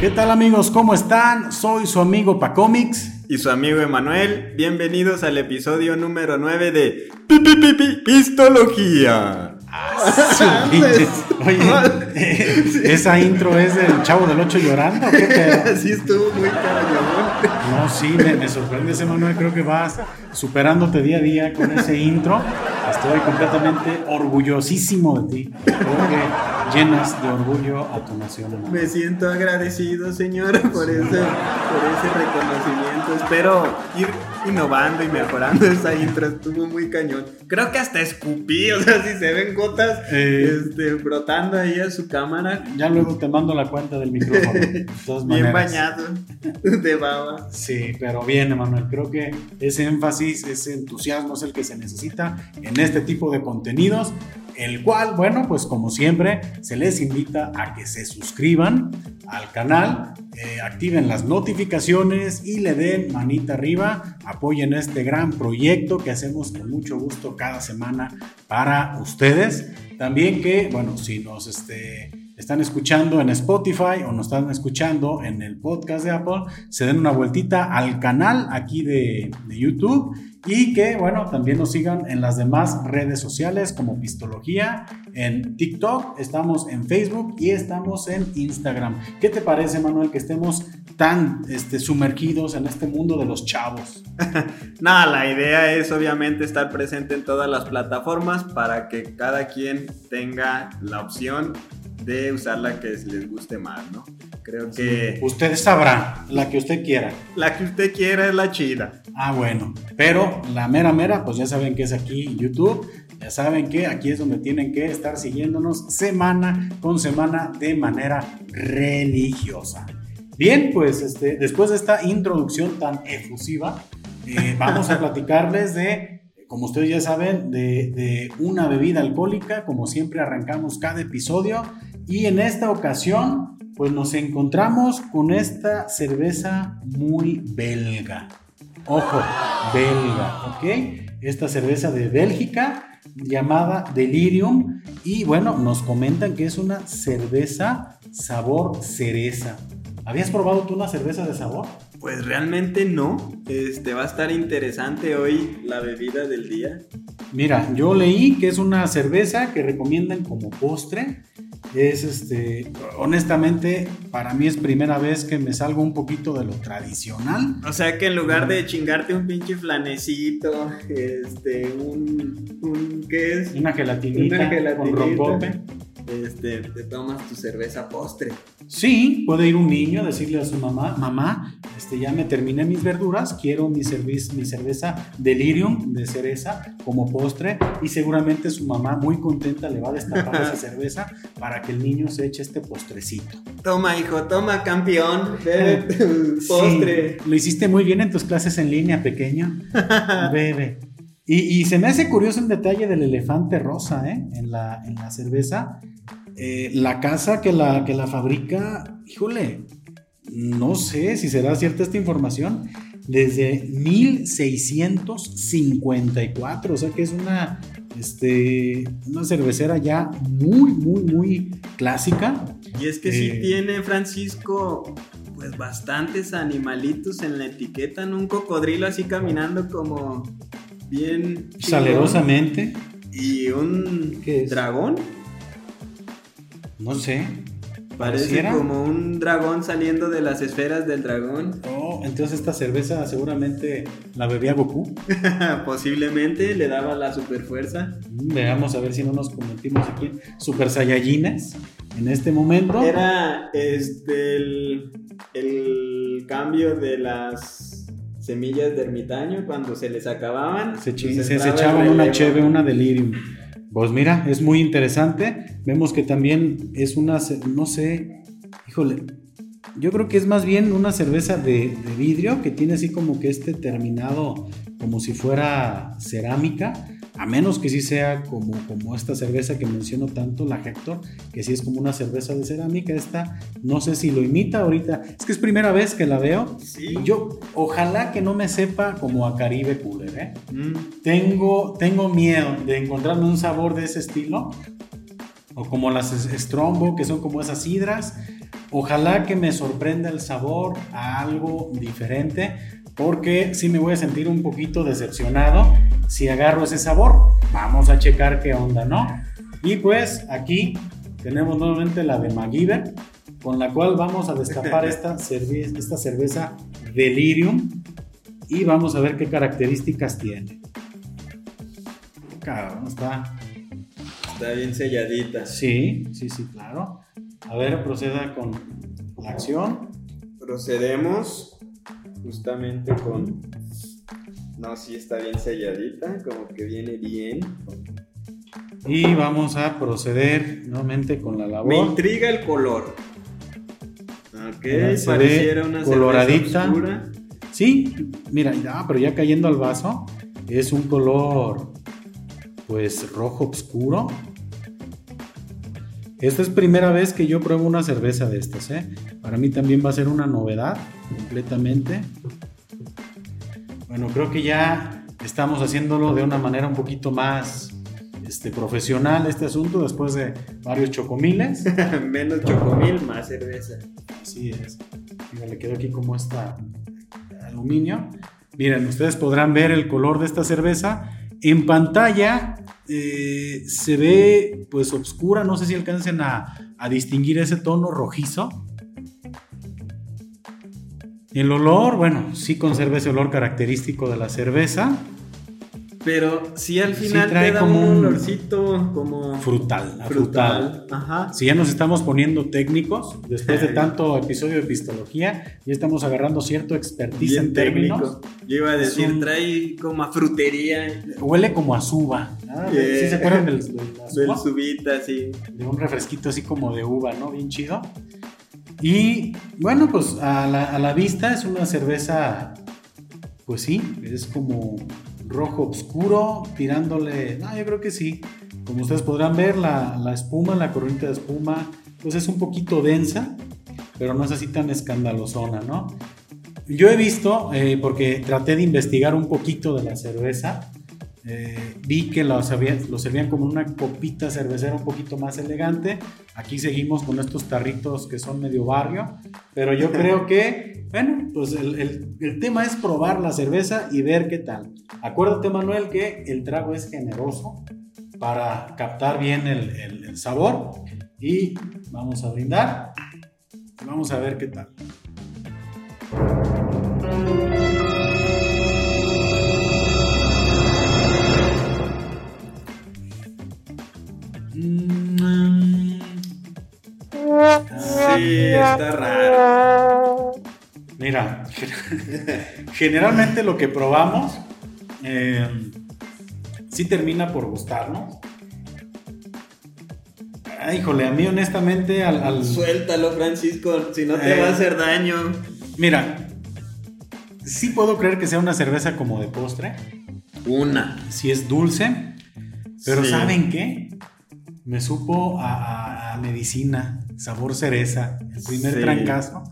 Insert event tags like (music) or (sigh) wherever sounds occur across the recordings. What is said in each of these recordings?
¿Qué tal amigos? ¿Cómo están? Soy su amigo Pacomics. Y su amigo Emanuel. Bienvenidos al episodio número 9 de Pi, pi, pi, pi, Pistología. Oye, (laughs) ¿esa intro es del Chavo del 8 llorando? ¿o ¿Qué pedo? Sí estuvo muy caro. No, sí, me, me sorprende ese Manuel. Creo que vas superándote día a día con ese intro. Estoy completamente orgullosísimo de ti. Creo que llenas de orgullo a tu nación. hermano. Me siento agradecido, señora, por ese, por ese reconocimiento. Espero ir innovando y mejorando esa intro. Estuvo muy cañón. Creo que hasta escupí, o sea, si se ven gotas Eh. este, brotando ahí a su cámara. Ya luego te mando la cuenta del micrófono. de (laughs) todas Bien bañado de baba. Sí, pero bien, Emanuel. Creo que ese énfasis, ese entusiasmo es el que se necesita en este tipo de contenidos. El cual, bueno, pues como siempre, se les invita a que se suscriban al canal, eh, activen las notificaciones y le den manita arriba. Apoyen este gran proyecto que hacemos con mucho gusto cada semana para ustedes. También que, bueno, si nos este, están escuchando en Spotify o nos están escuchando en el podcast de Apple, se den una vueltita al canal aquí de, de YouTube y que, bueno, también nos sigan en las demás redes sociales como Pistología, en TikTok, estamos en Facebook y estamos en Instagram. ¿Qué te parece, Manuel, que estemos tan este, sumergidos en este mundo de los chavos? (laughs) Nada, la idea es obviamente estar presente en todas las plataformas para que cada quien tenga la opción de usar la que les guste más, ¿no? Creo que Usted sabrá, la que usted quiera. la que usted quiera es la chida. Ah, bueno. Pero la mera mera, pues ya saben que es aquí en YouTube. Ya saben que aquí es donde tienen que estar siguiéndonos semana con semana de manera religiosa. Bien, pues este, después de esta introducción tan efusiva, eh, (laughs) vamos a platicarles de, como ustedes ya saben, de, de una bebida alcohólica. Como siempre arrancamos cada episodio. Y en esta ocasión, pues nos encontramos con esta cerveza muy belga. Ojo, belga, ¿ok? Esta cerveza de Bélgica llamada Delirium y bueno, nos comentan que es una cerveza sabor cereza. ¿Habías probado tú una cerveza de sabor? Pues realmente no. Este va a estar interesante hoy la bebida del día. Mira, yo leí que es una cerveza que recomiendan como postre. Es este, honestamente, para mí es primera vez que me salgo un poquito de lo tradicional. O sea que en lugar de chingarte un pinche flanecito, este, un, un ¿qué es? Una gelatinita, Una gelatinita. con rompope. Este, te tomas tu cerveza postre. Sí, puede ir un niño a decirle a su mamá, mamá, este, ya me terminé mis verduras, quiero mi, cervez- mi cerveza delirium de cereza como postre y seguramente su mamá muy contenta le va a destapar (laughs) esa cerveza para que el niño se eche este postrecito. Toma, hijo, toma, campeón. Bebe (laughs) tu postre. Sí, lo hiciste muy bien en tus clases en línea, pequeño. (laughs) Bebe. Y, y se me hace curioso el detalle del elefante rosa, ¿eh? En la, en la cerveza. Eh, la casa que la, que la fabrica, híjole, no sé si será cierta esta información, desde 1654, o sea que es una, este, una cervecera ya muy, muy, muy clásica. Y es que sí Eh. tiene, Francisco, pues bastantes animalitos en la etiqueta, ¿no? Un cocodrilo así caminando como bien... chingón. Salerosamente, Y un dragón. No sé. Parece ¿Pareciera? como un dragón saliendo de las esferas del dragón. Oh, entonces esta cerveza seguramente la bebía Goku. (laughs) Posiblemente le daba la super fuerza. Mm, Veamos a ver si no nos convertimos aquí en Super Saiyajines en este momento. Era este el, el cambio de las semillas de ermitaño cuando se les acababan. se, se- echaban una cheve, una delirium. Pues mira, es muy interesante. Vemos que también es una, no sé, híjole, yo creo que es más bien una cerveza de, de vidrio que tiene así como que este terminado como si fuera cerámica. A menos que sí sea como, como esta cerveza que menciono tanto, la Hector, que sí es como una cerveza de cerámica. Esta, no sé si lo imita ahorita. Es que es primera vez que la veo. Sí. Yo, ojalá que no me sepa como a Caribe Cooler, ¿eh? Mm. Tengo, tengo miedo de encontrarme un sabor de ese estilo. O como las Strombo, que son como esas sidras. Ojalá que me sorprenda el sabor a algo diferente, porque sí me voy a sentir un poquito decepcionado si agarro ese sabor. Vamos a checar qué onda, ¿no? Y pues aquí tenemos nuevamente la de MacGyver, con la cual vamos a destapar (laughs) esta, cerveza, esta cerveza Delirium y vamos a ver qué características tiene. Cabrón, está. Está bien selladita. Sí, sí, sí, claro. A ver, proceda con la acción. Procedemos justamente con. No, sí está bien selladita, como que viene bien. Y vamos a proceder nuevamente con la labor. Me intriga el color. Ok, pareciera una coloradita. oscura. Sí, mira, ya, pero ya cayendo al vaso, es un color pues rojo oscuro. Esta es primera vez que yo pruebo una cerveza de estas, ¿eh? Para mí también va a ser una novedad completamente. Bueno, creo que ya estamos haciéndolo de una manera un poquito más este, profesional este asunto después de varios chocomiles. (laughs) Menos chocomil, más cerveza. Así es. Mira, le quedó aquí como esta aluminio. Miren, ustedes podrán ver el color de esta cerveza. En pantalla eh, se ve pues oscura, no sé si alcancen a, a distinguir ese tono rojizo. El olor, bueno, sí conserva ese olor característico de la cerveza. Pero sí al final trae te da como un olorcito como Frutal, frutal. frutal. Ajá. Si ya nos estamos poniendo técnicos, después de tanto episodio de epistología, ya estamos agarrando cierto expertise Bien en términos. técnico. Yo iba a decir, un- trae como a frutería. Huele como a suba. Yeah. ¿Sí se acuerdan del, (laughs) Del suba? subita, sí. De un refresquito así como de uva, ¿no? Bien chido. Y bueno, pues a la, vista es una cerveza, pues sí, es como rojo oscuro, tirándole, no, yo creo que sí. Como ustedes podrán ver, la, la espuma, la corriente de espuma, pues es un poquito densa, pero no es así tan escandalosona, ¿no? Yo he visto, eh, porque traté de investigar un poquito de la cerveza, eh, vi que lo, servían, como una copita cervecera un poquito más elegante. Aquí seguimos con estos tarritos que son medio barrio, pero yo (laughs) creo que, bueno, pues el, el- el tema es probar la cerveza y ver qué tal. Acuérdate, Manuel, que el trago es generoso para captar bien el, el- el sabor y vamos a brindar. Vamos a ver qué tal. Está raro. Mira, (laughs) generalmente lo que probamos eh, sí termina por gustarnos. Ay, híjole, a mí honestamente al, al- Suéltalo, Francisco, si no te Eh. va a hacer daño. Mira, sí puedo creer que sea una cerveza como de postre, Una. si es dulce, pero Sí. ¿saben qué? Me supo a, a- a medicina, sabor cereza, el primer Sí. trancazo.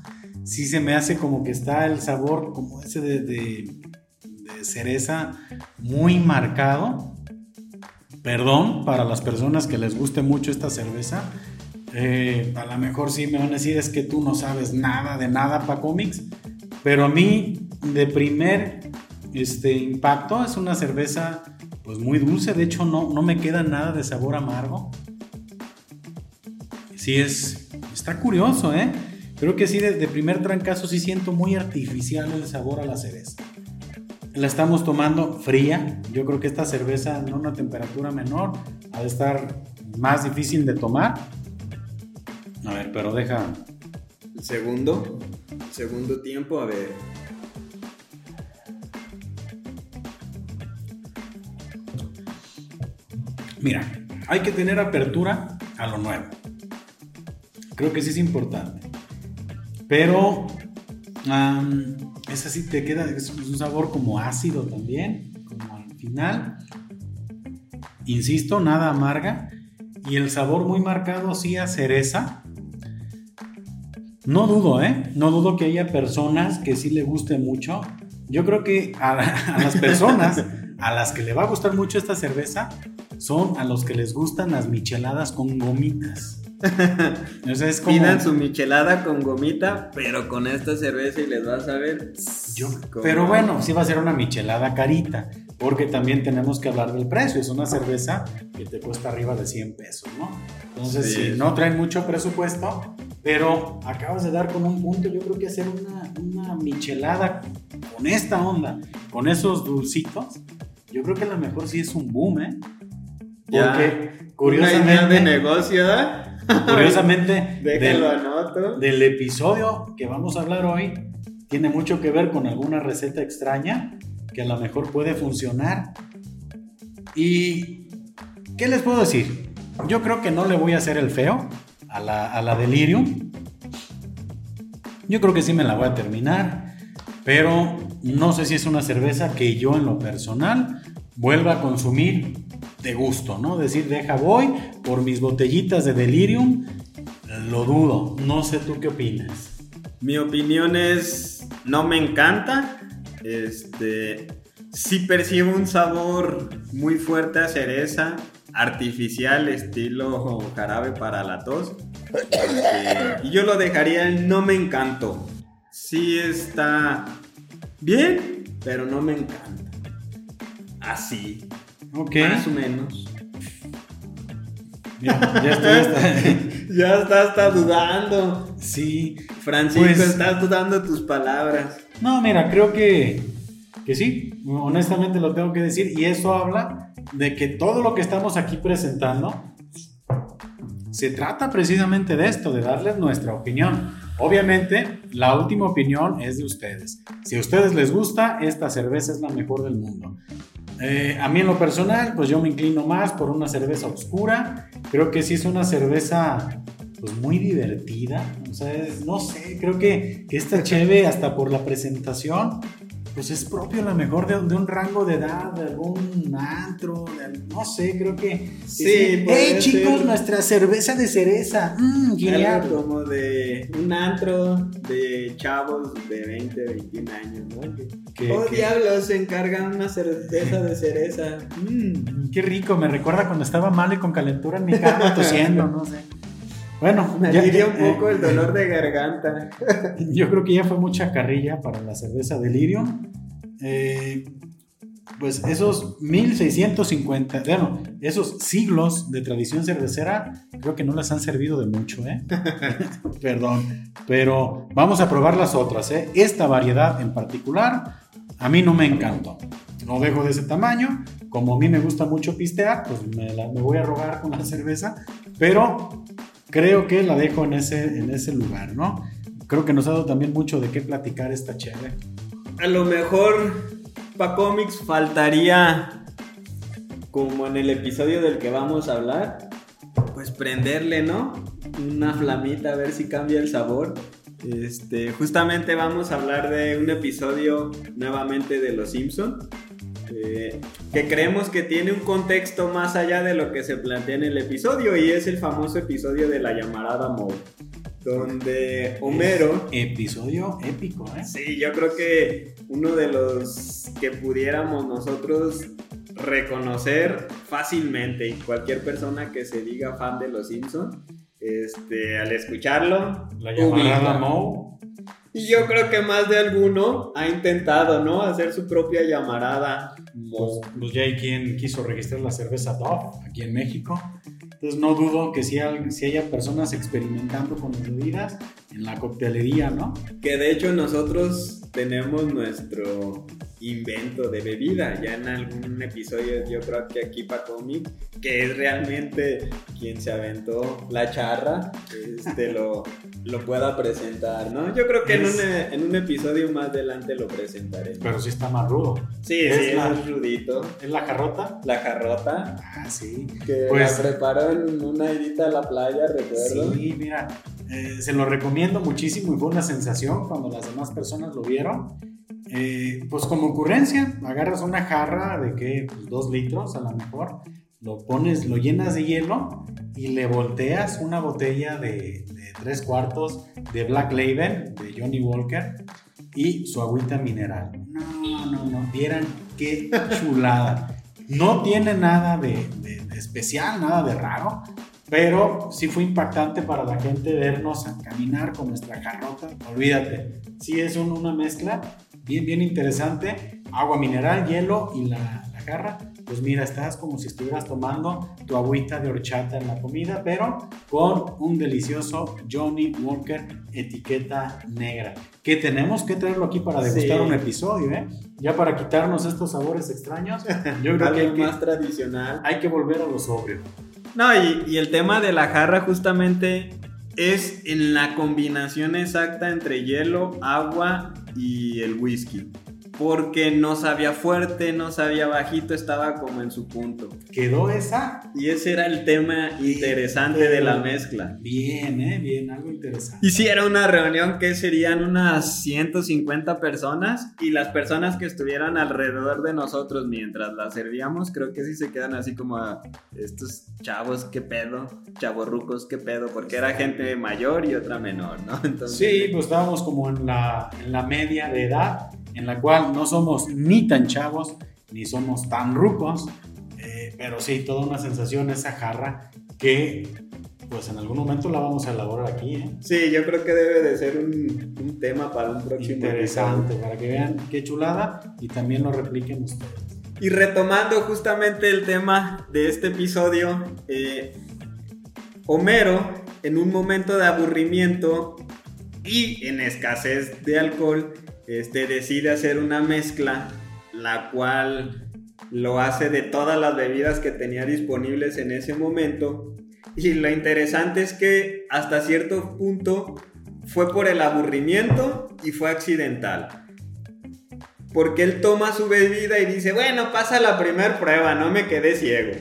Sí se me hace como que está el sabor como ese de, de- de cereza muy marcado. Perdón para las personas que les guste mucho esta cerveza. Eh, a lo mejor sí me van a decir es que tú no sabes nada de nada para cómics. Pero a mí, de primer este, impacto, es una cerveza pues muy dulce. De hecho, no, no me queda nada de sabor amargo. Sí, es. Está curioso, ¿eh? Creo que sí, de, de primer trancazo sí siento muy artificial el sabor a la cereza. La estamos tomando fría. Yo creo que esta cerveza en una temperatura menor ha de estar más difícil de tomar. A ver, pero deja. Segundo. segundo tiempo, a ver. Mira, hay que tener apertura a lo nuevo. Creo que sí es importante. Pero am, esa sí te queda, es un sabor como ácido también, como al final. Insisto, nada amarga. Y el sabor muy marcado sí a cereza. No dudo, ¿eh? No dudo que haya personas que sí le guste mucho. Yo creo que a, a las personas a las que le va a gustar mucho esta cerveza son a los que les gustan las micheladas con gomitas. (laughs) o sea, es como... Pidan su michelada con gomita, pero con esta cerveza y les vas a ver. Yo, pero bueno, sí va a ser una michelada carita, porque también tenemos que hablar del precio. Es una cerveza que te cuesta arriba de 100 pesos, ¿no? Entonces, si no traen mucho presupuesto, pero acabas de dar con un punto, yo creo que hacer una, una michelada con esta onda, con esos dulcitos, yo creo que a lo mejor sí es un boom, ¿eh? Porque curiosamente. de negocio, Curiosamente, (laughs) del, anoto. del episodio que vamos a hablar hoy, tiene mucho que ver con alguna receta extraña que a lo mejor puede funcionar. ¿Y qué les puedo decir? Yo creo que no le voy a hacer el feo a la, a la Delirium. Yo creo que sí me la voy a terminar, pero no sé si es una cerveza que yo en lo personal vuelva a consumir de gusto, ¿no? Decir, deja, voy por mis botellitas de delirium, lo dudo. No sé tú qué opinas. Mi opinión es, no me encanta. Este, sí percibo un sabor muy fuerte a cereza, artificial, estilo jarabe para la tos. Y yo lo dejaría en no me encantó. Sí está bien, pero no me encanta. Así. Ok. Más o menos. Ya, ya está hasta (laughs) dudando. Sí. Francisco, pues, estás dudando tus palabras. No, mira, creo que, que sí. Honestamente lo tengo que decir. Y eso habla de que todo lo que estamos aquí presentando se trata precisamente de esto, de darles nuestra opinión. Obviamente, la última opinión es de ustedes. Si a ustedes les gusta, esta cerveza es la mejor del mundo. Eh, a mí en lo personal, pues yo me inclino más por una cerveza oscura. Creo que sí es una cerveza pues muy divertida. O sea, no sé, creo que, que esta cheve hasta por la presentación pues es propio a lo mejor de, un rango de edad, de algún antro, no sé, creo que... Sí, ¡Hey chicos, nuestra cerveza de cereza! Mmm, Algo como de un antro de chavos de 20, 21 años, ¿no? oh, diablos, se encargan una cerveza de cereza. Mmm, (laughs) qué rico, me recuerda cuando estaba mal y con calentura en mi cama tosiendo, no sé. Bueno, (laughs) me ya, un poco el dolor de garganta. (laughs) Yo creo que ya fue mucha carrilla para la cerveza Delirium. Eh, pues esos 1650, bueno, esos siglos de tradición cervecera, creo que no les han servido de mucho, ¿eh? (laughs) Perdón, pero vamos a probar las otras, ¿eh? Esta variedad en particular, a mí no me encantó. No dejo de ese tamaño, como a mí me gusta mucho pistear, pues me, me voy a rogar con la cerveza, pero creo que la dejo en ese, en ese lugar, ¿no? Creo que nos ha dado también mucho de qué platicar esta chévere. A lo mejor para cómics faltaría, como en el episodio del que vamos a hablar, pues prenderle, ¿no? Una flamita a ver si cambia el sabor. Este, justamente vamos a hablar de un episodio nuevamente de Los Simpson eh, que creemos que tiene un contexto más allá de lo que se plantea en el episodio y es el famoso episodio de la llamarada Moe donde Homero... episodio épico, ¿eh? Sí, yo creo que uno de los que pudiéramos nosotros reconocer fácilmente cualquier persona que se diga fan de Los Simpsons, este, al escucharlo... La llamarada Moe y yo creo que más de alguno ha intentado, ¿no? Hacer su propia llamarada. Pues, pues, ya hay quien quiso registrar la cerveza Dove aquí en México. Entonces no dudo que si, si haya personas experimentando con las bebidas en la coctelería, ¿no? Que de hecho nosotros tenemos nuestro invento de bebida. Ya en algún episodio yo creo que aquí para Comic, que es realmente quien se aventó la charra, este, (laughs) lo, lo pueda presentar, ¿no? Yo creo que en, un, en, un, episodio más adelante lo presentaré. Pero sí está más rudo. Sí, sí, es más rudito. ¿Es la jarrota? La jarrota. Ah, sí. Que pues, la preparó en una irita a la playa, recuerdo. Sí, mira, eh, se lo recomiendo muchísimo y fue una sensación cuando las demás personas lo vieron. Eh, pues como ocurrencia, agarras una jarra de que pues, dos litros a lo mejor, lo pones, lo llenas de hielo y le volteas una botella de, tres cuartos de Black Label de Johnny Walker y su agüita mineral. No, no, no, vieran qué chulada. No tiene nada de, especial, nada de raro, Pero sí fue impactante para la gente vernos a caminar con nuestra jarrota. Olvídate, sí es una mezcla bien, bien interesante. Agua mineral, hielo y la, la jarra pues mira, estás como si estuvieras tomando tu agüita de horchata en la comida, pero con un delicioso Johnny Walker etiqueta negra. Que tenemos que traerlo aquí para degustar un episodio, ¿eh? Ya para quitarnos estos sabores extraños. Yo creo que, hay más tradicional. Hay que volver a lo sobrio. No, y, y el tema de la jarra justamente es en la combinación exacta entre hielo, agua y el whisky porque no sabía fuerte, no sabía bajito, estaba como en su punto. Quedó esa. Y ese era el tema interesante de la mezcla. Bien, ¿eh? Bien, algo interesante. Y si era una reunión que serían unas 150 personas y las personas que estuvieran alrededor de nosotros mientras la servíamos, creo que sí se quedan así como estos chavos, qué pedo, chavorrucos, qué pedo, porque era gente mayor y otra menor, ¿no? (laughs) Entonces... Sí, pues estábamos como en la, en la media de edad en la cual no somos ni tan chavos, ni somos tan rucos, eh, pero sí, toda una sensación esa jarra que pues en algún momento la vamos a elaborar aquí. ¿eh? Sí, yo creo que debe de ser un, un tema para un próximo Interesante, para que vean qué chulada y también lo repliquen ustedes. Y retomando justamente el tema de este episodio, eh, Homero, en un momento de aburrimiento y en escasez de alcohol, este, decide hacer una mezcla, la cual lo hace de todas las bebidas que tenía disponibles en ese momento. Y lo interesante es que hasta cierto punto fue por el aburrimiento y fue accidental. Porque él toma su bebida y dice, bueno, pasa la primera prueba, no me quedé ciego.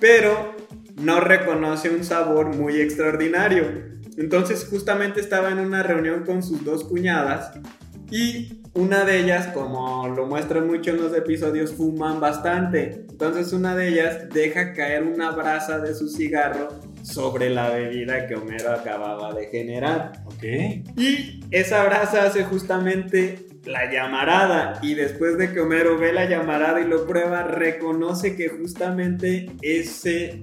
Pero no reconoce un sabor muy extraordinario. Entonces justamente estaba en una reunión con sus dos cuñadas y una de ellas, como lo muestran mucho en los episodios, fuman bastante. Entonces una de ellas deja caer una brasa de su cigarro sobre la bebida que Homero acababa de generar. Ok. Y esa brasa hace justamente la llamarada. Y después de que Homero ve la llamarada y lo prueba, reconoce que justamente ese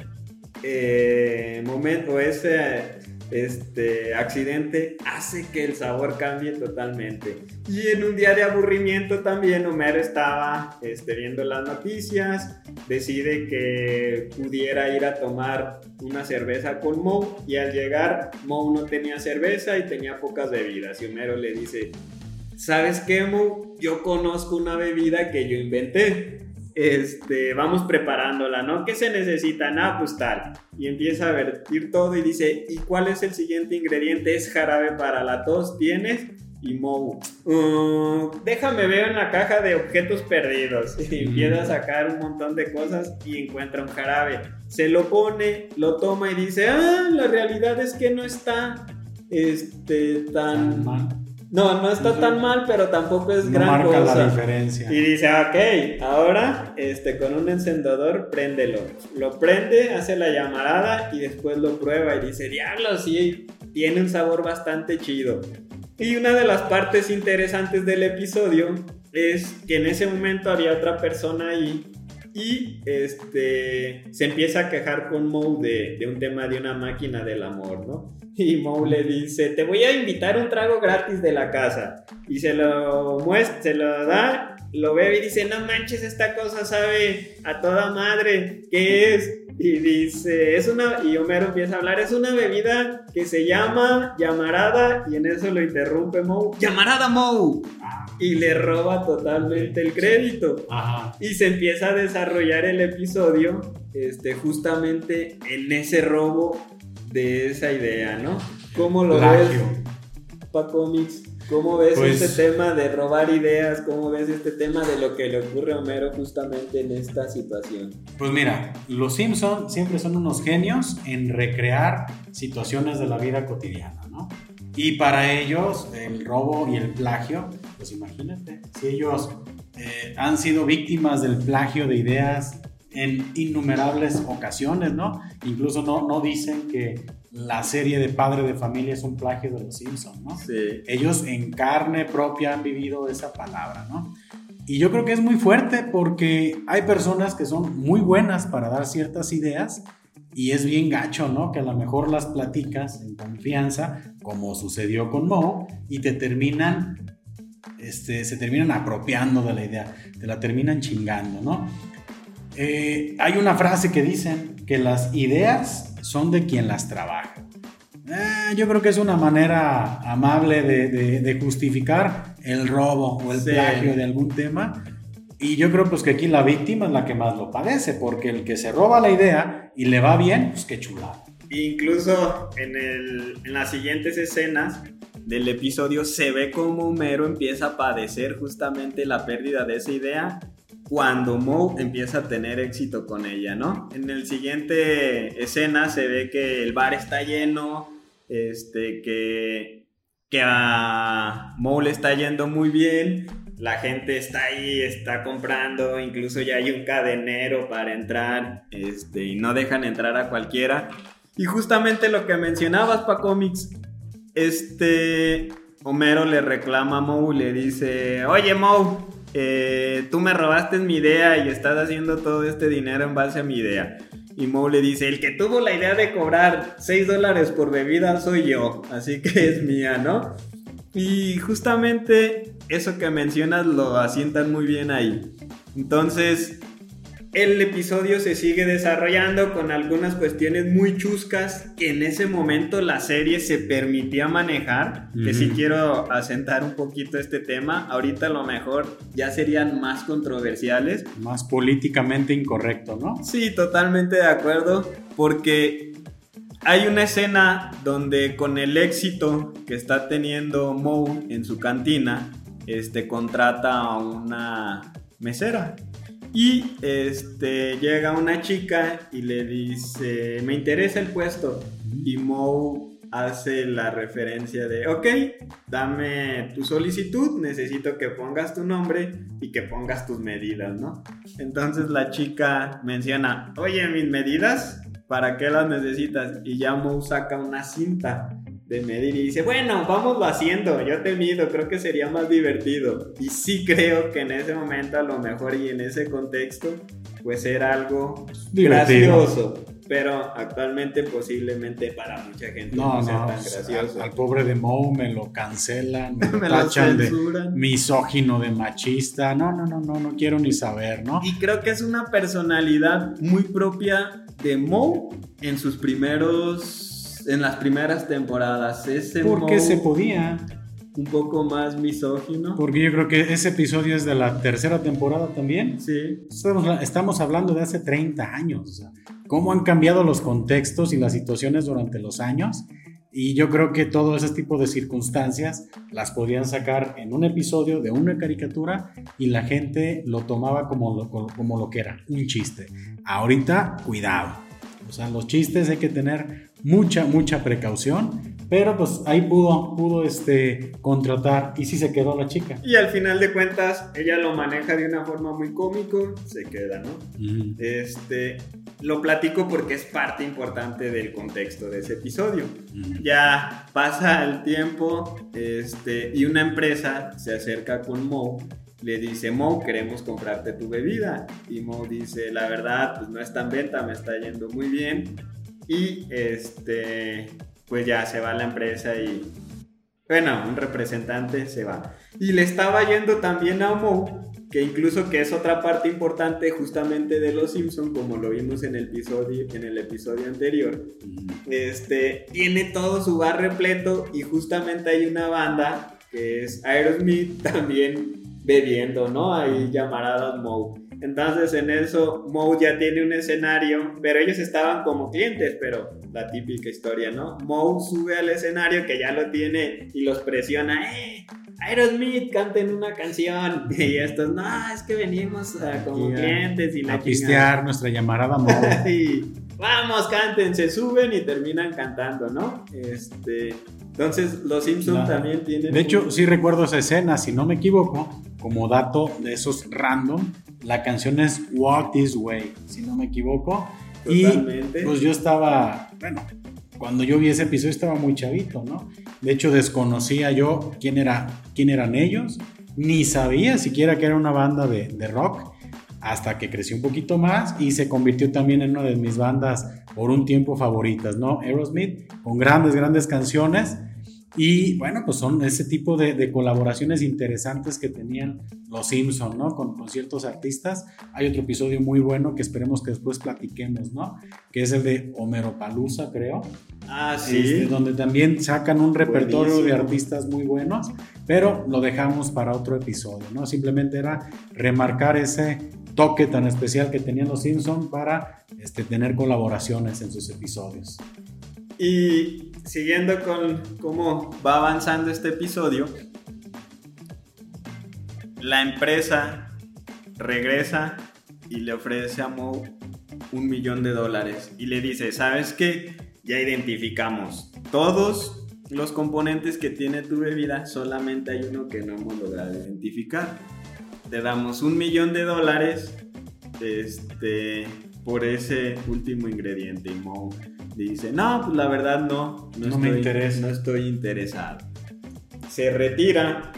eh, momento, ese este accidente hace que el sabor cambie totalmente. Y en un día de aburrimiento también Homero estaba este, viendo las noticias, decide que pudiera ir a tomar una cerveza con Moe y al llegar Moe no tenía cerveza y tenía pocas bebidas y Homero le dice, ¿sabes qué Moe? Yo conozco una bebida que yo inventé este, vamos preparándola, ¿no? ¿Qué se necesita? Nada, pues tal. Y empieza a vertir todo y dice, ¿y cuál es el siguiente ingrediente? Es jarabe para la tos, ¿tienes? Y Mou, mm, déjame ver en la caja de objetos perdidos. (laughs) Y empieza a sacar un montón de cosas y encuentra un jarabe. Se lo pone, lo toma y dice, ah, la realidad es que no está este, tan no, no está tan mal, pero tampoco es no gran marca la diferencia. Y dice, ok, ahora este, con un encendedor, préndelo. Lo prende, hace la llamarada y después lo prueba y dice, diablo, sí, tiene un sabor bastante chido. Y una de las partes interesantes del episodio es que en ese momento había otra persona ahí y este se empieza a quejar con Moe de, de un tema de una máquina del amor, ¿no? Y Moe le dice, te voy a invitar un trago gratis de la casa. Y se lo muestra, se lo da, lo bebe y dice, no manches, esta cosa sabe a toda madre, ¿qué es? Y dice, es una, y Homero empieza a hablar, es una bebida que se llama llamarada, y en eso lo interrumpe Moe, llamarada Moe. Y le roba totalmente el crédito. Y se empieza a desarrollar el episodio este, justamente en ese robo de esa idea, ¿no? ¿Cómo lo ves, Paco Mix? ¿Cómo ves pues este tema de robar ideas? ¿Cómo ves este tema de lo que le ocurre a Homero justamente en esta situación? Pues mira, los Simpson siempre son unos genios en recrear situaciones de la vida cotidiana, ¿no? Y para ellos el robo y el plagio, pues imagínate, si ellos eh, han sido víctimas del plagio de ideas en innumerables ocasiones, ¿no? Incluso no, no dicen que la serie de Padre de Familia es un plagio de los Simpsons, ¿no? Sí. Ellos en carne propia han vivido esa palabra, ¿no? Y yo creo que es muy fuerte porque hay personas que son muy buenas para dar ciertas ideas y es bien gacho, ¿no? Que a lo mejor las platicas en confianza, como sucedió con Mo, y te terminan, este, se terminan apropiando de la idea, te la terminan chingando, ¿no? Eh, hay una frase que dicen que las ideas son de quien las trabaja. Eh, yo creo que es una manera amable de, justificar el robo o el plagio de algún tema. Y yo creo pues que aquí la víctima es la que más lo padece, porque el que se roba la idea y le va bien, pues qué chulada. Incluso en, en las siguientes escenas del episodio se ve como Homero empieza a padecer justamente la pérdida de esa idea cuando Moe empieza a tener éxito con ella, ¿no? En el siguiente escena se ve que el bar está lleno, este, que, que a Moe le está yendo muy bien, la gente está ahí, está comprando, incluso ya hay un cadenero para entrar, este, y no dejan entrar a cualquiera. Y justamente lo que mencionabas, para cómics, este, Homero le reclama a Moe, le dice, oye Moe, eh, tú me robaste mi idea y estás haciendo todo este dinero en base a mi idea. Y Moe le dice, el que tuvo la idea de cobrar 6 dólares por bebida soy yo, así que es mía, ¿no? Y justamente eso que mencionas lo asientan muy bien ahí. Entonces, el episodio se sigue desarrollando con algunas cuestiones muy chuscas que en ese momento la serie se permitía manejar, que si quiero asentar un poquito este tema, ahorita a lo mejor ya serían más controversiales. Más políticamente incorrecto, ¿no? Sí, totalmente de acuerdo, porque hay una escena donde con el éxito que está teniendo Moe en su cantina, este contrata a una mesera y este, llega una chica y le dice, me interesa el puesto. Y Moe hace la referencia de, ok, dame tu solicitud, necesito que pongas tu nombre y que pongas tus medidas, ¿no? Entonces la chica menciona, oye, mis medidas, ¿para qué las necesitas? Y ya Moe saca una cinta de medir y dice, bueno, vámonos haciendo, yo te mido, creo que sería más divertido. Y sí creo que en ese momento a lo mejor y en ese contexto, pues era algo gracioso. Pero actualmente posiblemente para mucha gente no, sea tan gracioso. Al, pobre de Moe me lo cancelan, (laughs) me, lo tachan de misógino, de machista. No, no, no, no, no quiero ni saber, ¿no? Y creo que es una personalidad muy propia de Moe en sus primeros en las primeras temporadas. Ese Porque se podía. Un poco más misógino. Porque yo creo que ese episodio es de la tercera temporada también. Sí. Estamos, hablando de hace 30 años. cómo han cambiado los contextos y las situaciones durante los años. Y yo creo que todo ese tipo de circunstancias las podían sacar en un episodio de una caricatura y la gente lo tomaba como como lo que era, un chiste. Ahorita, cuidado. O sea, los chistes hay que tener mucha, mucha precaución, pero pues ahí pudo, pudo este, contratar y sí se quedó la chica. Y al final de cuentas, ella lo maneja de una forma muy cómico, se queda, ¿no? Este, lo platico porque es parte importante del contexto de ese episodio. Ya pasa el tiempo este, y una empresa se acerca con Mo le dice, Mo, queremos comprarte tu bebida. Y Mo dice, la verdad, pues no está en venta, me está yendo muy bien. Y este, pues ya se va la empresa y, bueno, un representante se va. Y le estaba yendo también a Mo, que incluso que es otra parte importante justamente de Los Simpson, como lo vimos en el episodio, en el episodio anterior. Este, tiene todo su bar repleto y justamente hay una banda que es Aerosmith también bebiendo, ¿no? Ahí llamaradas Moe. Entonces en eso Moe ya tiene un escenario, pero ellos estaban como clientes, pero la típica historia, ¿no? Moe sube al escenario que ya lo tiene y los presiona, ¡eh! Aerosmith, canten una canción. (laughs) Y estos, no, es que venimos ah, como clientes y la A pistear nuestra llamarada Moe. y, (laughs) vamos, canten, se suben y terminan cantando, ¿no? Este, entonces, los Simpsons también tienen. De hecho, sí recuerdo esa escena, si no me equivoco, como dato de esos random, la canción es Walk This Way, si no me equivoco. Totalmente. Y pues yo estaba, bueno, cuando yo vi ese episodio estaba muy chavito, ¿no? De hecho, desconocía yo quién, era, quién eran ellos, ni sabía siquiera que era una banda de, de rock. hasta que creció un poquito más y se convirtió también en una de mis bandas por un tiempo favoritas, ¿no? Aerosmith, con grandes, grandes canciones. Y bueno, pues son ese tipo de, colaboraciones interesantes que tenían los Simpson, ¿no? Con, con, ciertos artistas. Hay otro episodio muy bueno que esperemos que después platiquemos, ¿no? Que es el de Homero Palusa, creo. Ah, sí. Este, donde también sacan un repertorio de artistas muy buenos, pero lo dejamos para otro episodio, ¿no? Simplemente era remarcar ese toque tan especial que tenían los Simpson para este, tener colaboraciones en sus episodios. Y siguiendo con cómo va avanzando este episodio, la empresa regresa y le ofrece a Moe un millón de dólares y le dice, ¿sabes qué? Ya identificamos todos los componentes que tiene tu bebida, solamente hay uno que no hemos logrado identificar te damos un millón de dólares este, por ese último ingrediente. Y Dice, no, pues la verdad no, no, me interesa. No estoy interesado. Se retira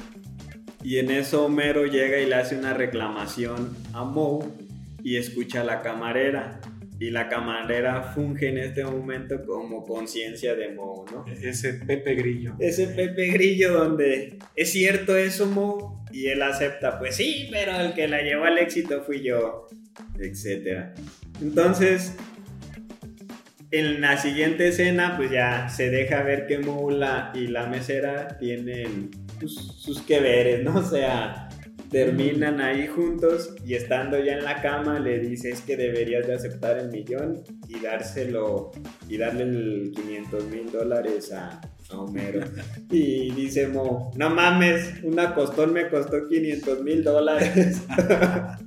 y en eso Homero llega y le hace una reclamación a Mo y escucha a la camarera y la camarera funge en este momento como conciencia de Mo, ¿no? Ese Pepe Grillo. Ese Pepe Grillo donde es cierto eso, Mo, y él acepta, pues sí, pero el que la llevó al éxito fui yo, etc. Entonces, en la siguiente escena, pues ya se deja ver que Mo y la mesera tienen pues, sus que veres, ¿no? (laughs) O sea, terminan ahí juntos y estando ya en la cama le dice es que deberías de aceptar el millón y dárselo y darle el 500 mil dólares a, Homero. (laughs) Y dice Mo, no mames, una costón me costó 500 mil dólares. (laughs)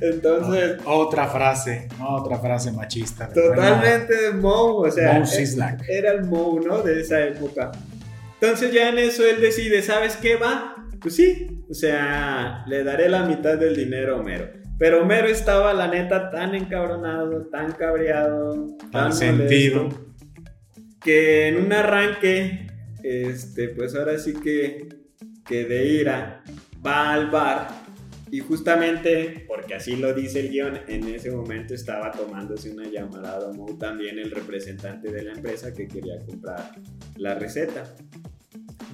Entonces... Otra frase, otra frase machista. Totalmente de Mo, o sea, era el Mo, ¿no? De esa época. Entonces ya en eso él decide, ¿sabes qué va? Pues sí, o sea, le daré la mitad del dinero a Homero. Pero Homero estaba, la neta, tan encabronado, tan cabreado, tan, sentido, que en un arranque, este, pues ahora sí que, que de ira, va al bar y justamente, porque así lo dice el guion, en ese momento estaba tomándose una llamada a también el representante de la empresa que quería comprar la receta.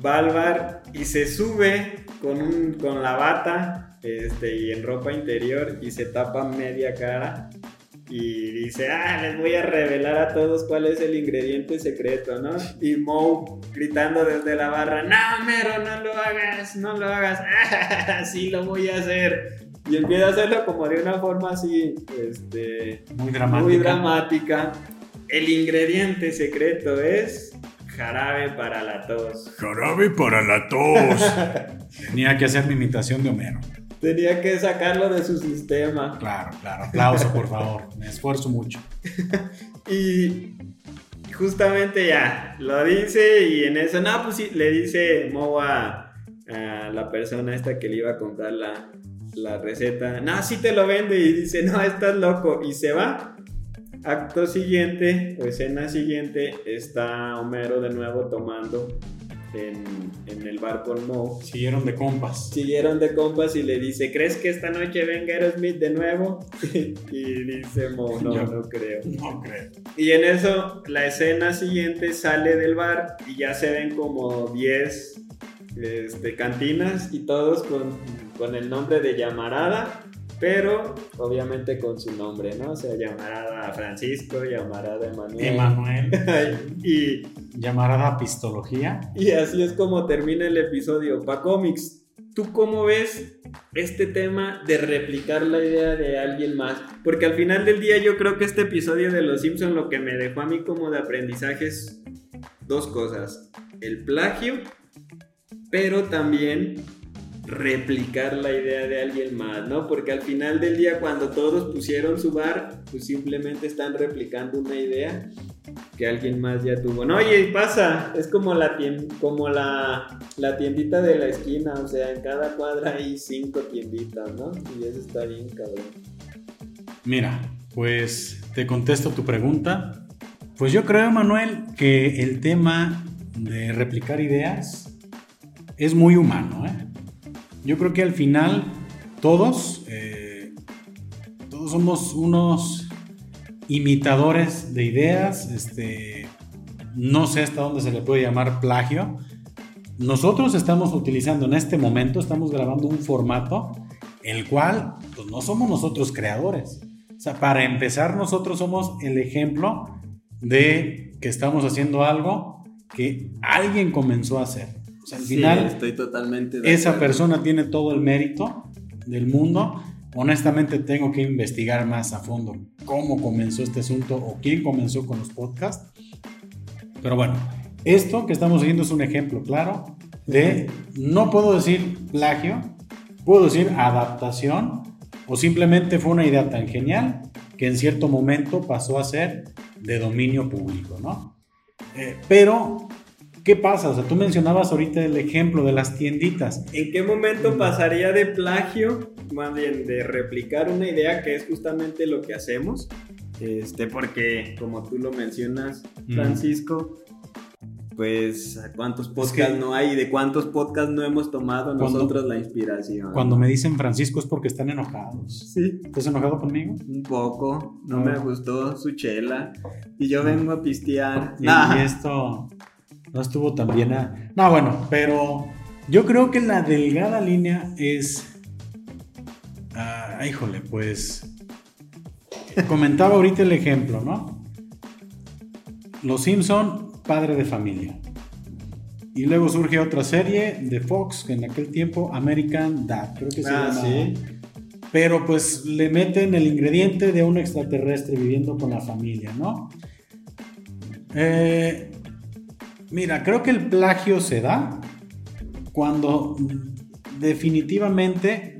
Va al bar y se sube con, con la bata este, y en ropa interior y se tapa media cara y dice, ah, les voy a revelar a todos cuál es el ingrediente secreto, ¿no? Y Moe gritando desde la barra, no, Mero, no lo hagas, no lo hagas, (laughs) así lo voy a hacer. Y empieza a hacerlo como de una forma así, este, muy dramática. Muy dramática. El ingrediente secreto es Jarabe para la tos. Jarabe para la tos. (laughs) Tenía que hacer mi imitación de Homero. Tenía que sacarlo de su sistema. Claro, claro. Aplauso, por favor. Me esfuerzo mucho. (laughs) y justamente ya lo dice y en eso, no, pues sí, le dice Mo a, la persona esta que le iba a comprar la, la receta, no, sí te lo vende y dice, no, estás loco y se va Acto siguiente, o escena siguiente, está Homero de nuevo tomando en, el bar con Mo. Siguieron de compas. Siguieron de compas y le dice, ¿crees que esta noche venga Aerosmith de nuevo? (laughs) y dice Mo, no, no creo. No creo. Y en eso, la escena siguiente sale del bar y ya se ven como 10 este, cantinas y todos con, con el nombre de Llamarada pero obviamente con su nombre, ¿no? O sea, llamarada a Francisco, llamarada a Emanuel. Emanuel. (laughs) y llamarada Pistología. Y así es como termina el episodio. Pa Comics, ¿tú cómo ves este tema de replicar la idea de alguien más? Porque al final del día yo creo que este episodio de Los Simpson lo que me dejó a mí como de aprendizaje es dos cosas. El plagio, pero también replicar la idea de alguien más, ¿no? Porque al final del día cuando todos pusieron su bar, pues simplemente están replicando una idea que alguien más ya tuvo. No, oye, pasa, es como la como la, la tiendita de la esquina, o sea, en cada cuadra hay cinco tienditas, ¿no? Y eso está bien cabrón. Mira, pues te contesto tu pregunta. Pues yo creo, Manuel, que el tema de replicar ideas es muy humano, ¿eh? Yo creo que al final todos, eh, somos unos imitadores de ideas, este, no sé hasta dónde se le puede llamar plagio. Nosotros estamos utilizando en este momento, estamos grabando un formato el cual pues, no somos nosotros creadores. O sea, para empezar, nosotros somos el ejemplo de que estamos haciendo algo que alguien comenzó a hacer. O sea, al final, estoy totalmente esa persona tiene todo el mérito del mundo. Honestamente, tengo que investigar más a fondo cómo comenzó este asunto o quién comenzó con los podcasts. Pero bueno, esto que estamos siguiendo es un ejemplo claro de, no puedo decir plagio, puedo decir adaptación o simplemente fue una idea tan genial que en cierto momento pasó a ser de dominio público, ¿no? Eh, pero, ¿qué pasa? O sea, tú mencionabas ahorita el ejemplo de las tienditas. ¿En qué momento pasaría de plagio, más bien de replicar una idea que es justamente lo que hacemos? Este, porque como tú lo mencionas, Francisco, pues cuántos podcasts no hay? ¿De cuántos podcasts no hemos tomado nosotros la inspiración? Cuando me dicen Francisco es porque están enojados. Sí. ¿Estás enojado conmigo? Un poco. No, me gustó su chela. Y yo vengo a pistear. Y, esto no estuvo tan bien. No, bueno, pero yo creo que la delgada línea es... Ah, híjole, pues... Comentaba ahorita el ejemplo, ¿no? Los Simpson padre de familia. Y luego surge otra serie de Fox, que en aquel tiempo American Dad, creo que se ah, llama. Pero pues le meten el ingrediente de un extraterrestre viviendo con la familia, ¿no? Eh, mira, creo que el plagio se da cuando definitivamente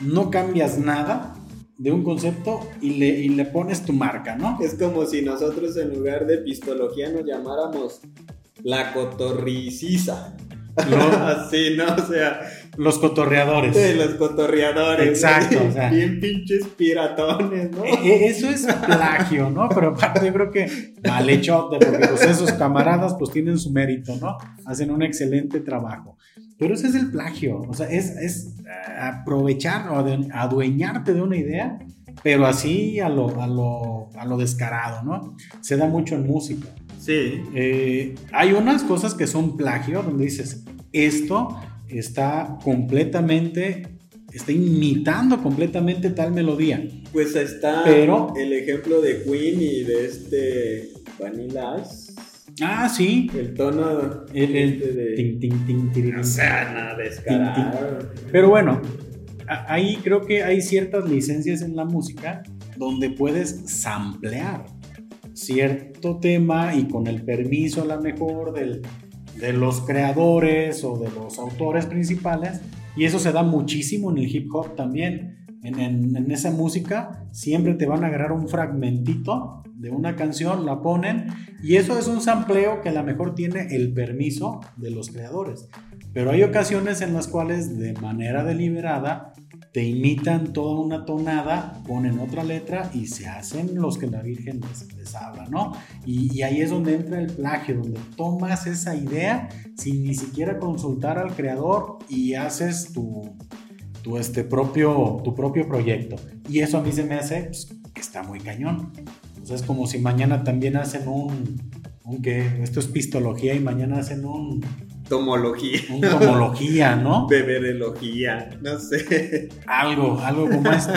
no cambias nada de un concepto y le, le pones tu marca, ¿no? Es como si nosotros en lugar de pistología nos llamáramos la cotorricisa. (laughs) Así, ¿no? O sea. Los cotorreadores. Sí, los cotorreadores. Exacto. O sea, bien pinches piratones, ¿no? E, e, eso es plagio, ¿no? Pero aparte yo creo que mal hecho, porque pues esos camaradas pues tienen su mérito, ¿no? Hacen un excelente trabajo. Pero ese es el plagio, o sea, es, es eh, aprovechar o adueñarte de una idea, pero así a lo, a lo, a lo descarado, ¿no? Se da mucho en música. Sí. Eh, hay unas cosas que son plagio, donde dices, esto está completamente, está imitando completamente tal melodía. Pues está pero, el ejemplo de Queen y de este Vanilla Ice. Ah, sí. El tono el, este de... O sea. Pero bueno, ahí creo que hay ciertas licencias en la música donde puedes samplear cierto tema y con el permiso a lo mejor del, de los creadores o de los autores principales. Y eso se da muchísimo en el hip hop también. En, esa música siempre te van a agarrar un fragmentito de una canción, la ponen y eso es un sampleo que a lo mejor tiene el permiso de los creadores. Pero hay ocasiones en las cuales de manera deliberada te imitan toda una tonada, ponen otra letra y se hacen los que la Virgen les, habla, ¿no? Y, ahí es donde entra el plagio, donde tomas esa idea sin ni siquiera consultar al creador y haces tu, tu, este propio, tu propio proyecto. Y eso a mí se me hace pues, que está muy cañón es como si mañana también hacen un, un que esto es pistología y mañana hacen un tomología. Un tomología, ¿no? (laughs) Beberología, no sé. Algo, algo como esto.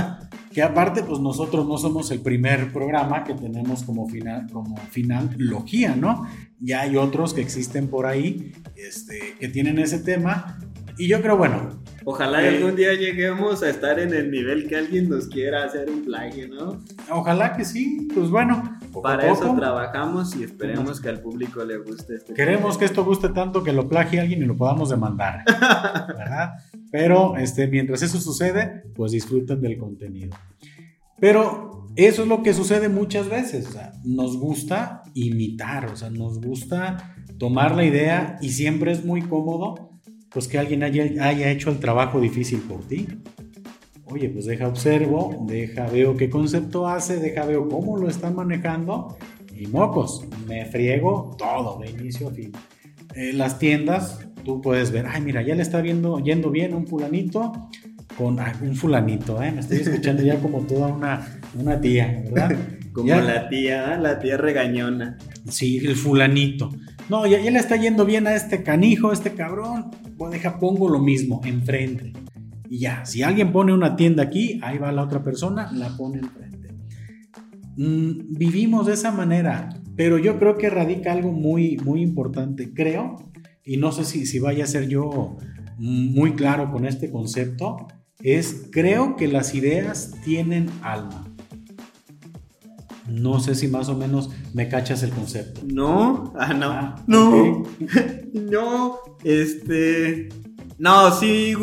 Que aparte, pues nosotros no somos el primer programa que tenemos como final, como final logía, ¿no? Ya hay otros que existen por ahí, este, que tienen ese tema. Y yo creo, bueno, Ojalá eh, algún día lleguemos a estar en el nivel que alguien nos quiera hacer un plagio, ¿no? Ojalá que sí, pues bueno. Para eso trabajamos y esperemos que al público le guste este. Queremos que esto guste tanto que lo plagie alguien y lo podamos demandar, (laughs) ¿verdad? Pero este, mientras eso sucede, pues disfruten del contenido. Pero eso es lo que sucede muchas veces, o sea, nos gusta imitar, o sea, nos gusta tomar la idea y siempre es muy cómodo pues que alguien haya, haya hecho el trabajo difícil por ti. Oye, pues deja observo, deja veo qué concepto hace, deja veo cómo lo están manejando y mocos, me friego todo de inicio a fin. Eh, las tiendas, tú puedes ver, ay mira, ya le está viendo, yendo bien un fulanito, con ah, un fulanito, ¿eh? Me estoy escuchando ya como toda una, una tía, ¿verdad? (laughs) Como Ya- la tía, la tía regañona. Sí, el fulanito. No, ya, ya le está yendo bien a este canijo, a este cabrón. Pues deja, pongo lo mismo, enfrente. Y ya, si alguien pone una tienda aquí, ahí va la otra persona, la pone enfrente. Mm, vivimos de esa manera, pero yo creo que radica algo muy, muy importante. Creo, y no sé si, si vaya a ser yo mm, muy claro con este concepto, es creo que las ideas tienen alma. No sé si más o menos me cachas el concepto. No, ah, no, Ah, no, (laughs) no, este, no, sí,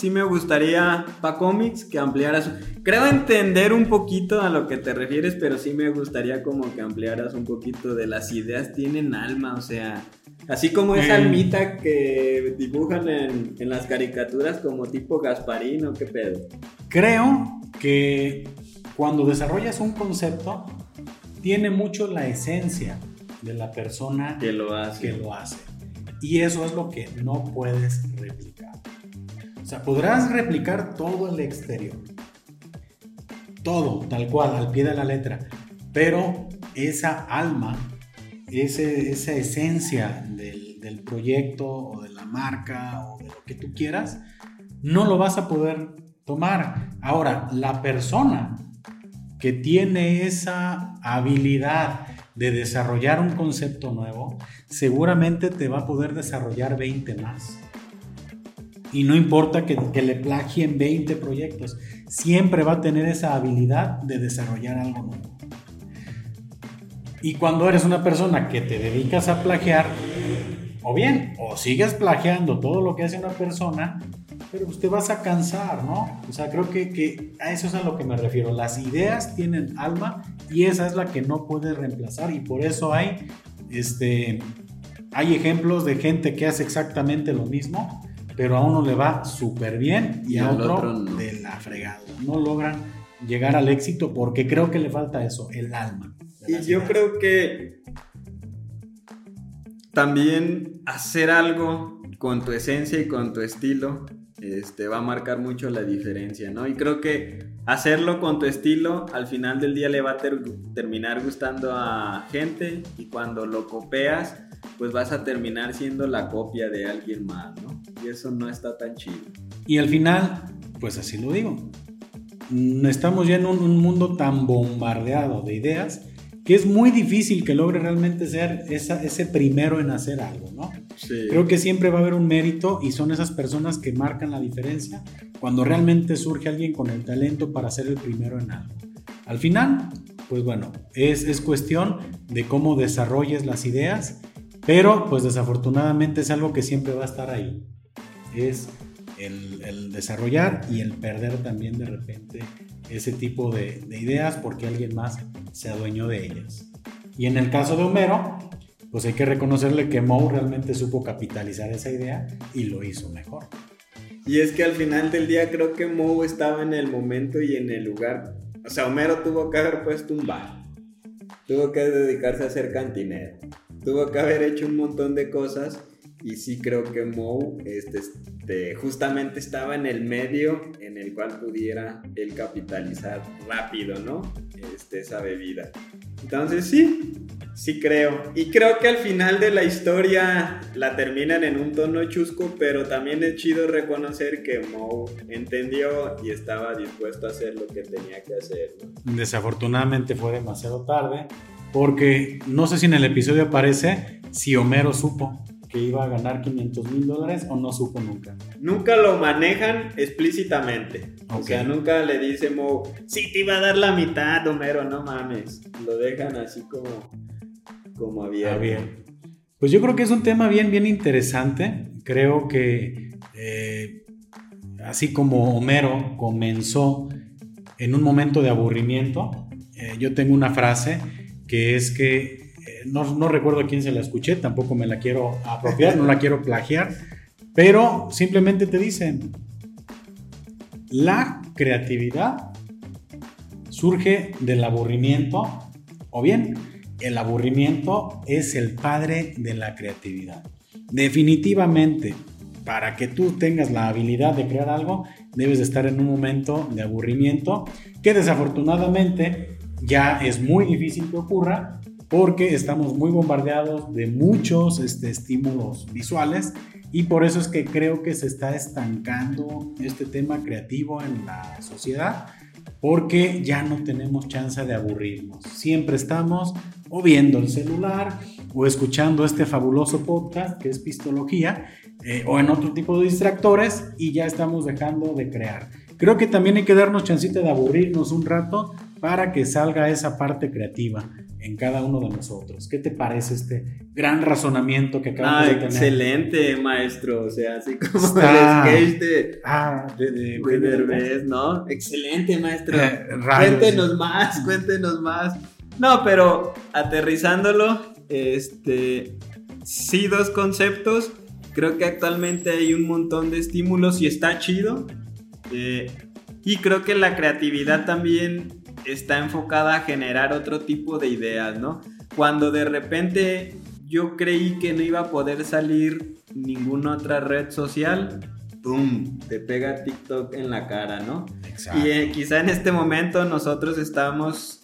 sí me gustaría para cómics que ampliaras, creo entender un poquito a lo que te refieres, pero sí me gustaría como que ampliaras un poquito de las ideas tienen alma, o sea, así como esa Mm. almita que dibujan en, en las caricaturas como tipo Gasparino, qué pedo. Creo que cuando desarrollas un concepto, tiene mucho la esencia de la persona Que lo hace. que lo hace. Y eso es lo que no puedes replicar. Sea, podrás replicar todo el exterior. Todo, tal cual, al pie de la letra. Pero esa alma, ese- esa esencia del, del proyecto o de la marca o de lo que tú quieras, no lo vas a poder tomar. Ahora, la persona que tiene esa habilidad de desarrollar un concepto nuevo, seguramente te va a poder desarrollar 20 más. Y no importa que, que le plagien 20 proyectos, siempre va a tener esa habilidad de desarrollar algo nuevo. Y cuando eres una persona que te dedicas a plagiar, o bien, o sigues plagiando todo lo que hace una persona, pero pues te vas a cansar, ¿no? O sea, creo que, que a eso es a lo que me refiero. Las ideas tienen alma y esa es la que no puedes reemplazar y por eso hay, este, hay ejemplos de gente que hace exactamente lo mismo, pero a uno le va súper bien y, Y a otro, otro no. de la fregada. No logran llegar al éxito porque creo que le falta eso, el alma. Y yo ideas. creo que también hacer algo con tu esencia y con tu estilo este, va a marcar mucho la diferencia, ¿no? Y creo que hacerlo con tu estilo al final del día le va a ter- terminar gustando a gente y cuando lo copias pues vas a terminar siendo la copia de alguien más, ¿no? Y eso no está tan chido. Y al final, pues así lo digo. Estamos ya en un, un mundo tan bombardeado de ideas que es muy difícil que logre realmente ser esa- ese primero en hacer algo, ¿no? Sí. Creo que siempre va a haber un mérito y son esas personas que marcan la diferencia cuando realmente surge alguien con el talento para ser el primero en algo. Al final, pues bueno, es, es cuestión de cómo desarrolles las ideas, pero pues desafortunadamente es algo que siempre va a estar ahí. Es el, desarrollar y el perder también de repente ese tipo de, de ideas porque alguien más se adueñó de ellas. Y en el caso de Homero, pues hay que reconocerle que Moe realmente supo capitalizar esa idea y lo hizo mejor. Y es que al final del día creo que Moe estaba en el momento y en el lugar. O sea, Homero tuvo que haber puesto un bar. Tuvo que dedicarse a ser cantinero. Tuvo que haber hecho un montón de cosas. Y sí creo que Moe este, este, justamente estaba en el medio en el cual pudiera él capitalizar rápido, ¿no? Este, esa bebida. Entonces sí, sí creo. Y creo que al final de la historia la terminan en un tono chusco, pero también es chido reconocer que Moe entendió y estaba dispuesto a hacer lo que tenía que hacer. ¿no? Desafortunadamente fue demasiado tarde porque no sé si en el episodio aparece si Homero supo que iba a ganar 500 mil dólares o no supo nunca. Nunca lo manejan explícitamente. O sea, nunca le dice Moe, sí, te iba a dar la mitad, Homero, no mames. Lo dejan así como, como abierto. Ah, bien. Pues yo creo que es un tema bien, bien interesante. Creo que eh, así como Homero comenzó en un momento de aburrimiento, eh, yo tengo una frase que es que, no, recuerdo a quién se la escuché, tampoco me la quiero apropiar, no la quiero plagiar, pero simplemente te dicen, la creatividad surge del aburrimiento o bien el aburrimiento es el padre de la creatividad. Definitivamente, para que tú tengas la habilidad de crear algo, debes de estar en un momento de aburrimiento que desafortunadamente ya es muy difícil que ocurra porque estamos muy bombardeados de muchos este, estímulos visuales y por eso es que creo que se está estancando este tema creativo en la sociedad porque ya no tenemos chance de aburrirnos. Siempre estamos o viendo el celular o escuchando este fabuloso podcast que es Pistología eh, o en otro tipo de distractores y ya estamos dejando de crear. Creo que también hay que darnos chancita de aburrirnos un rato para que salga esa parte creativa en cada uno de nosotros. ¿Qué te parece este gran razonamiento que acabamos de tener? Excelente, maestro. O sea, así como el sketch de, ah, de, de, ¿no? Excelente, maestro. Eh, cuéntenos más, cuéntenos más. No, pero aterrizándolo, este, sí, dos conceptos. Creo que actualmente hay un montón de estímulos y está chido. Eh, y creo que la creatividad también está enfocada a generar otro tipo de ideas, ¿no? Cuando de repente yo creí que no iba a poder salir ninguna otra red social, ¡pum! Te pega TikTok en la cara, ¿no? Exacto. Y eh, quizá en este momento nosotros estamos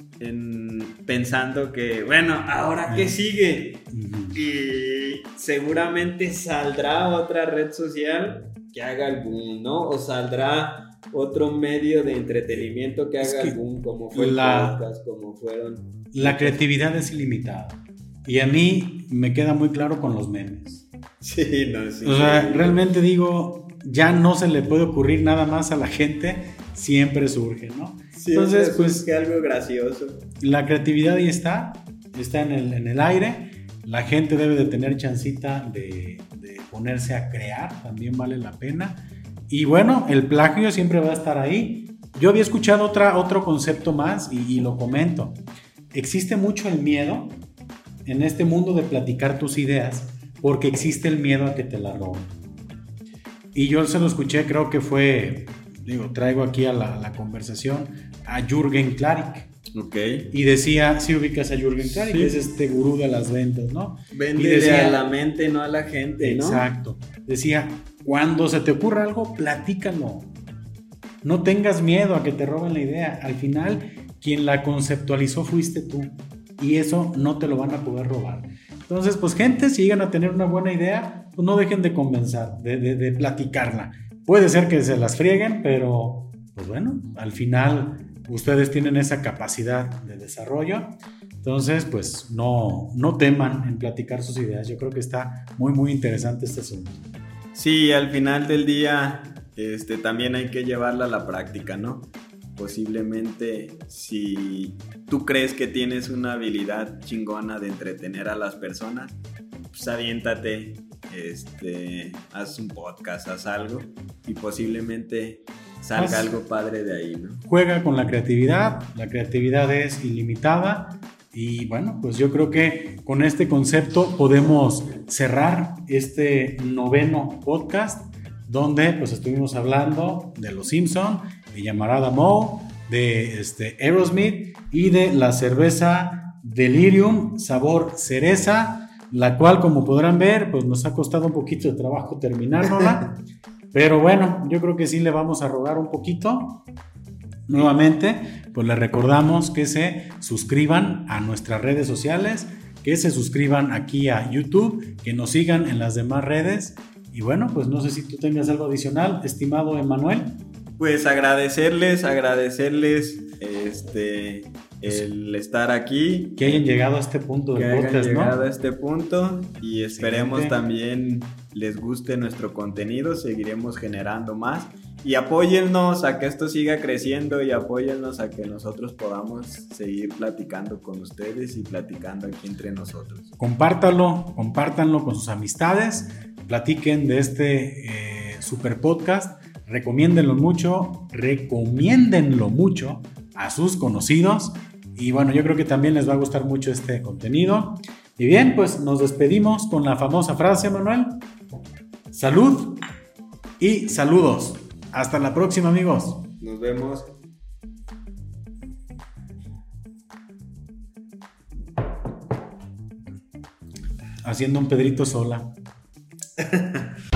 pensando que, bueno, ¿ahora qué sigue? Y seguramente saldrá otra red social que haga el boom, ¿no? O saldrá otro medio de entretenimiento que haga algún, como fue la, podcast, como fueron. La creatividad es ilimitada. Y a mí me queda muy claro con los memes. Sí, no, sí. O sea, realmente digo, ya no se le puede ocurrir nada más a la gente, siempre surge, ¿no? Entonces, pues. que algo gracioso. La creatividad ahí está, está en el, en el aire. La gente debe de tener chancita de, de ponerse a crear, también vale la pena. Y bueno, el plagio siempre va a estar ahí. Yo había escuchado otra, otro concepto más y, lo comento. Existe mucho el miedo en este mundo de platicar tus ideas porque existe el miedo a que te la roben. Y yo se lo escuché, creo que fue, digo, traigo aquí a la, conversación a Jürgen Klarik. Ok. Y decía, si ubicas a Jürgen Klarik, es este gurú de las ventas, ¿no? Vende a la mente, no a la gente, ¿no? Exacto. Decía, cuando se te ocurra algo, platícalo. No tengas miedo a que te roben la idea. Al final, quien la conceptualizó fuiste tú. Y eso no te lo van a poder robar. Entonces, pues gente, si llegan a tener una buena idea, pues no dejen de convencer, de, de platicarla. Puede ser que se las frieguen, pero pues bueno, al final ustedes tienen esa capacidad de desarrollo. Entonces, pues no, no teman en platicar sus ideas. Yo creo que está muy, muy interesante este asunto. Sí, al final del día este, también hay que llevarla a la práctica, ¿no? Posiblemente si tú crees que tienes una habilidad chingona de entretener a las personas, pues aviéntate, este, haz un podcast, haz algo y posiblemente salga algo padre de ahí, ¿no? Juega con la creatividad, la creatividad es ilimitada y bueno, pues yo creo que con este concepto podemos cerrar este noveno podcast donde pues estuvimos hablando de Los Simpson, de Llamarada Moe, de este Aerosmith y de la cerveza Delirium sabor cereza, la cual como podrán ver pues nos ha costado un poquito de trabajo terminárnosla, (laughs) pero bueno, yo creo que sí le vamos a rogar un poquito Nuevamente, pues les recordamos que se suscriban a nuestras redes sociales, que se suscriban aquí a YouTube, que nos sigan en las demás redes. Y bueno, pues no sé si tú tengas algo adicional, estimado Emanuel. Pues agradecerles, agradecerles este el estar aquí. Que hayan llegado a este punto del que hayan llegado a este punto y esperemos también les guste nuestro contenido, seguiremos generando más y apóyennos a que esto siga creciendo y apóyennos a que nosotros podamos seguir platicando con ustedes y platicando aquí entre nosotros. Compártanlo, compártanlo con sus amistades, platiquen de este eh, super podcast, recomiéndenlo mucho, recomiéndenlo mucho a sus conocidos y bueno, yo creo que también les va a gustar mucho este contenido. Y bien, pues nos despedimos con la famosa frase, Manuel. Salud y saludos. Hasta la próxima, amigos. Nos vemos. Haciendo un Pedrito sola. (laughs)